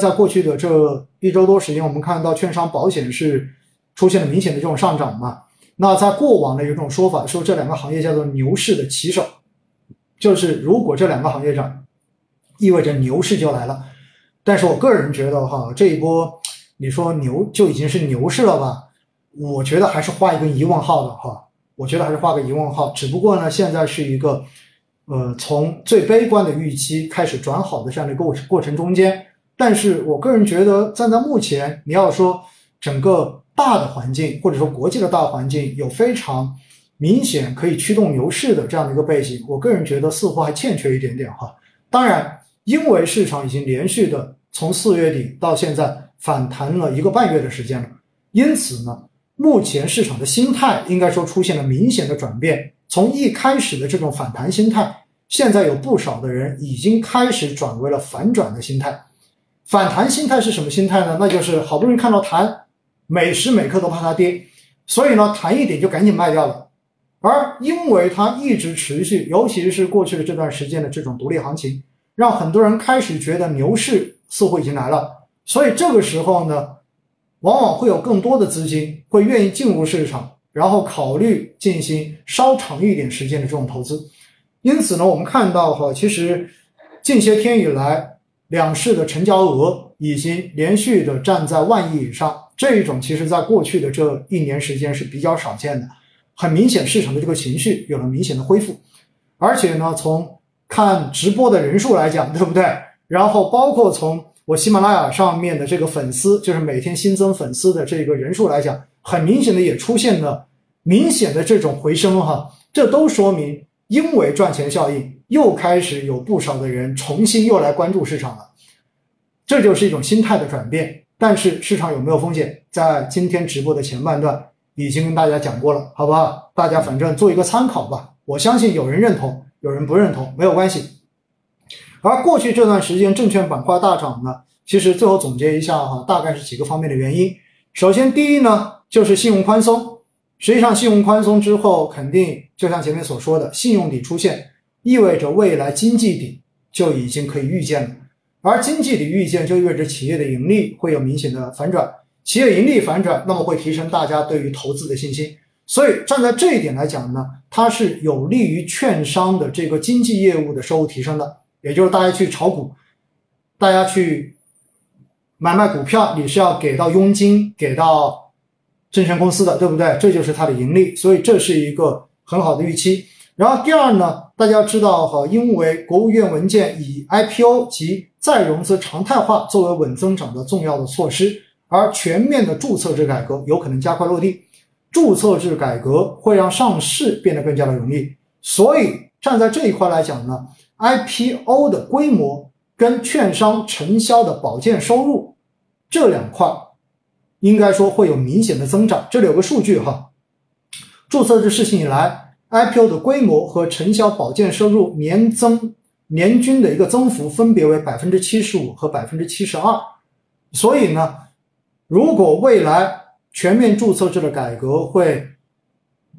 在过去的这一周多时间，我们看到券商、保险是出现了明显的这种上涨嘛？那在过往的有一种说法，说这两个行业叫做牛市的旗手，就是如果这两个行业涨，意味着牛市就来了。但是我个人觉得哈，这一波你说牛就已经是牛市了吧？我觉得还是画一个疑问号的哈。我觉得还是画个疑问号。只不过呢，现在是一个呃从最悲观的预期开始转好的这样的过过程中间。但是我个人觉得，站在目前，你要说整个。大的环境或者说国际的大环境有非常明显可以驱动牛市的这样的一个背景，我个人觉得似乎还欠缺一点点哈。当然，因为市场已经连续的从四月底到现在反弹了一个半月的时间了，因此呢，目前市场的心态应该说出现了明显的转变。从一开始的这种反弹心态，现在有不少的人已经开始转为了反转的心态。反弹心态是什么心态呢？那就是好不容易看到弹。每时每刻都怕它跌，所以呢，弹一点就赶紧卖掉了。而因为它一直持续，尤其是过去的这段时间的这种独立行情，让很多人开始觉得牛市似乎已经来了。所以这个时候呢，往往会有更多的资金会愿意进入市场，然后考虑进行稍长一点时间的这种投资。因此呢，我们看到哈，其实近些天以来，两市的成交额已经连续的站在万亿以上。这一种其实，在过去的这一年时间是比较少见的，很明显市场的这个情绪有了明显的恢复，而且呢，从看直播的人数来讲，对不对？然后包括从我喜马拉雅上面的这个粉丝，就是每天新增粉丝的这个人数来讲，很明显的也出现了明显的这种回升哈，这都说明因为赚钱效应，又开始有不少的人重新又来关注市场了，这就是一种心态的转变。但是市场有没有风险，在今天直播的前半段已经跟大家讲过了，好不好？大家反正做一个参考吧。我相信有人认同，有人不认同，没有关系。而过去这段时间证券板块大涨呢，其实最后总结一下哈，大概是几个方面的原因。首先，第一呢，就是信用宽松。实际上，信用宽松之后，肯定就像前面所说的，信用底出现，意味着未来经济底就已经可以预见了。而经济底预见就意味着企业的盈利会有明显的反转，企业盈利反转，那么会提升大家对于投资的信心。所以站在这一点来讲呢，它是有利于券商的这个经济业务的收入提升的。也就是大家去炒股，大家去买卖股票，你是要给到佣金给到证券公司的，对不对？这就是它的盈利，所以这是一个很好的预期。然后第二呢，大家知道哈，因为国务院文件以 IPO 及再融资常态化作为稳增长的重要的措施，而全面的注册制改革有可能加快落地。注册制改革会让上市变得更加的容易，所以站在这一块来讲呢，IPO 的规模跟券商承销的保荐收入这两块，应该说会有明显的增长。这里有个数据哈，注册制实行以来，IPO 的规模和承销保荐收入年增。年均的一个增幅分别为百分之七十五和百分之七十二，所以呢，如果未来全面注册制的改革会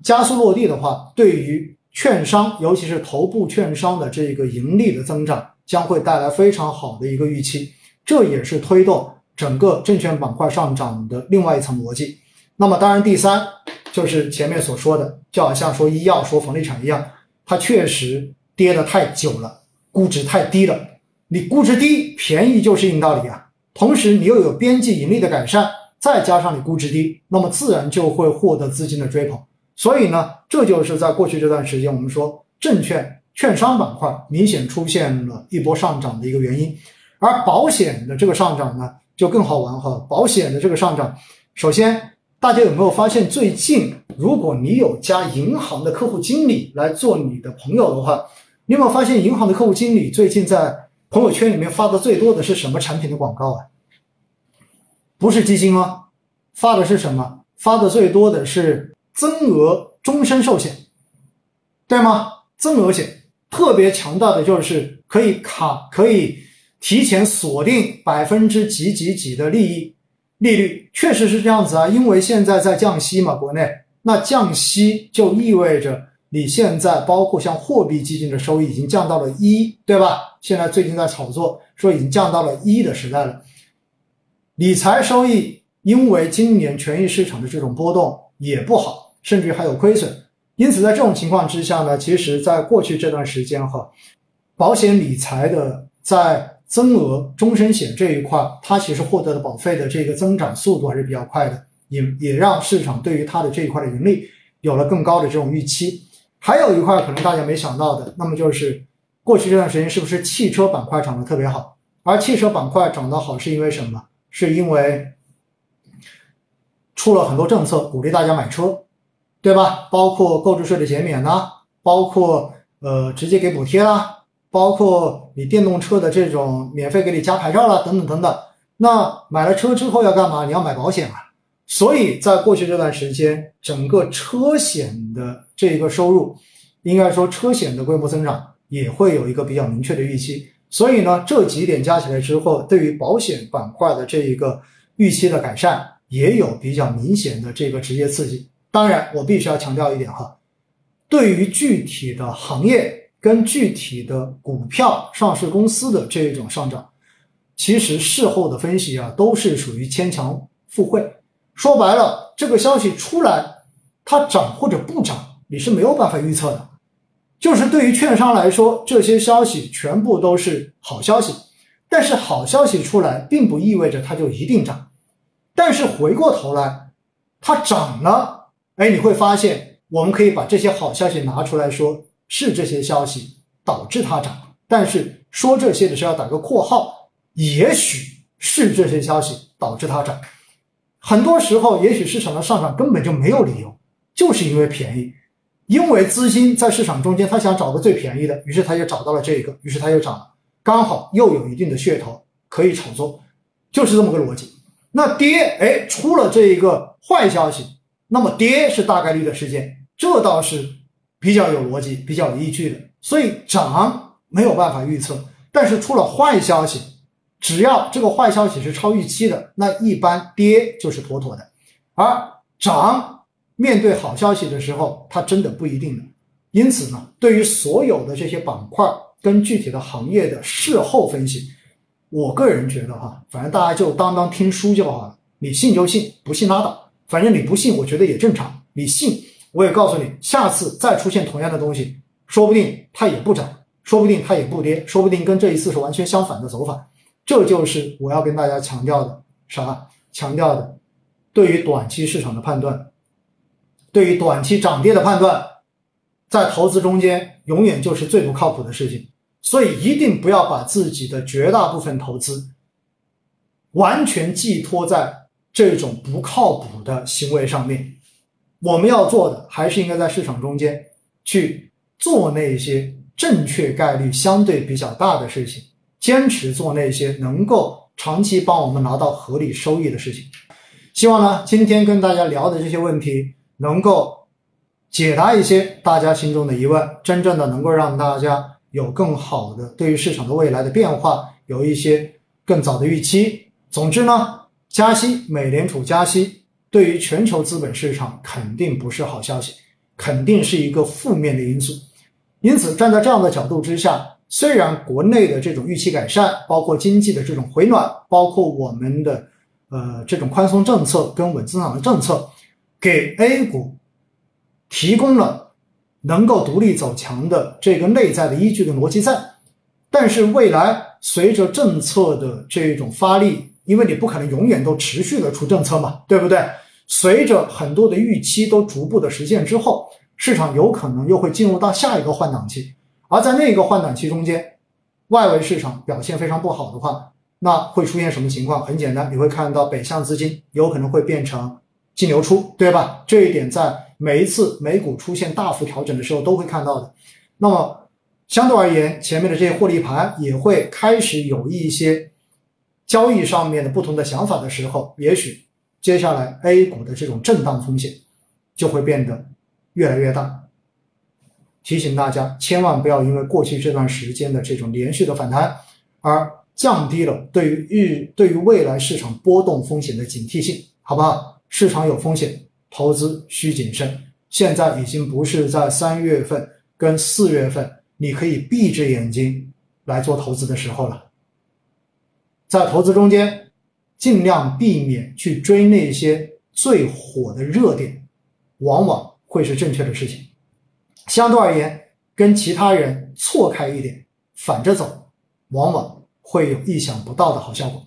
加速落地的话，对于券商，尤其是头部券商的这个盈利的增长，将会带来非常好的一个预期，这也是推动整个证券板块上涨的另外一层逻辑。那么，当然第三就是前面所说的，就好像说医药、说房地产一样，它确实跌得太久了。估值太低了，你估值低，便宜就是硬道理啊。同时，你又有边际盈利的改善，再加上你估值低，那么自然就会获得资金的追捧。所以呢，这就是在过去这段时间，我们说证券券商板块明显出现了一波上涨的一个原因。而保险的这个上涨呢，就更好玩哈。保险的这个上涨，首先大家有没有发现，最近如果你有加银行的客户经理来做你的朋友的话，你有没有发现，银行的客户经理最近在朋友圈里面发的最多的是什么产品的广告啊？不是基金吗，发的是什么？发的最多的是增额终身寿险，对吗？增额险特别强大的就是可以卡，可以提前锁定百分之几几几的利益利率，确实是这样子啊。因为现在在降息嘛，国内那降息就意味着。你现在包括像货币基金的收益已经降到了一，对吧？现在最近在炒作说已经降到了一的时代了。理财收益因为今年权益市场的这种波动也不好，甚至于还有亏损。因此，在这种情况之下呢，其实在过去这段时间哈，保险理财的在增额终身险这一块，它其实获得的保费的这个增长速度还是比较快的，也也让市场对于它的这一块的盈利有了更高的这种预期。还有一块可能大家没想到的，那么就是过去这段时间是不是汽车板块涨得特别好？而汽车板块涨得好是因为什么？是因为出了很多政策鼓励大家买车，对吧？包括购置税的减免啦，包括呃直接给补贴啦，包括你电动车的这种免费给你加牌照啦，等等等等。那买了车之后要干嘛？你要买保险啊。所以在过去这段时间，整个车险的这一个收入，应该说车险的规模增长也会有一个比较明确的预期。所以呢，这几点加起来之后，对于保险板块的这一个预期的改善，也有比较明显的这个直接刺激。当然，我必须要强调一点哈，对于具体的行业跟具体的股票上市公司的这一种上涨，其实事后的分析啊，都是属于牵强附会。说白了，这个消息出来，它涨或者不涨，你是没有办法预测的。就是对于券商来说，这些消息全部都是好消息，但是好消息出来，并不意味着它就一定涨。但是回过头来，它涨了，哎，你会发现，我们可以把这些好消息拿出来说，是这些消息导致它涨。但是说这些的时候要打个括号，也许是这些消息导致它涨。很多时候，也许市场的上涨根本就没有理由，就是因为便宜，因为资金在市场中间，他想找个最便宜的，于是他就找到了这个，于是他又涨了，刚好又有一定的噱头可以炒作，就是这么个逻辑。那跌，哎，出了这一个坏消息，那么跌是大概率的事件，这倒是比较有逻辑、比较有依据的。所以涨没有办法预测，但是出了坏消息。只要这个坏消息是超预期的，那一般跌就是妥妥的，而涨面对好消息的时候，它真的不一定的。因此呢，对于所有的这些板块跟具体的行业的事后分析，我个人觉得哈，反正大家就当当听书就好了，你信就信，不信拉倒。反正你不信，我觉得也正常。你信，我也告诉你，下次再出现同样的东西，说不定它也不涨，说不定它也不跌，说不定跟这一次是完全相反的走法。这就是我要跟大家强调的啥？强调的，对于短期市场的判断，对于短期涨跌的判断，在投资中间永远就是最不靠谱的事情。所以一定不要把自己的绝大部分投资完全寄托在这种不靠谱的行为上面。我们要做的还是应该在市场中间去做那些正确概率相对比较大的事情。坚持做那些能够长期帮我们拿到合理收益的事情。希望呢，今天跟大家聊的这些问题能够解答一些大家心中的疑问，真正的能够让大家有更好的对于市场的未来的变化有一些更早的预期。总之呢，加息，美联储加息对于全球资本市场肯定不是好消息，肯定是一个负面的因素。因此，站在这样的角度之下。虽然国内的这种预期改善，包括经济的这种回暖，包括我们的呃这种宽松政策跟稳增长的政策，给 A 股提供了能够独立走强的这个内在的依据跟逻辑在，但是未来随着政策的这种发力，因为你不可能永远都持续的出政策嘛，对不对？随着很多的预期都逐步的实现之后，市场有可能又会进入到下一个换挡期。而在那个换挡期中间，外围市场表现非常不好的话，那会出现什么情况？很简单，你会看到北向资金有可能会变成净流出，对吧？这一点在每一次美股出现大幅调整的时候都会看到的。那么相对而言，前面的这些获利盘也会开始有一些交易上面的不同的想法的时候，也许接下来 A 股的这种震荡风险就会变得越来越大。提醒大家，千万不要因为过去这段时间的这种连续的反弹，而降低了对于日对于未来市场波动风险的警惕性，好不好？市场有风险，投资需谨慎。现在已经不是在三月份跟四月份你可以闭着眼睛来做投资的时候了。在投资中间，尽量避免去追那些最火的热点，往往会是正确的事情。相对而言，跟其他人错开一点，反着走，往往会有意想不到的好效果。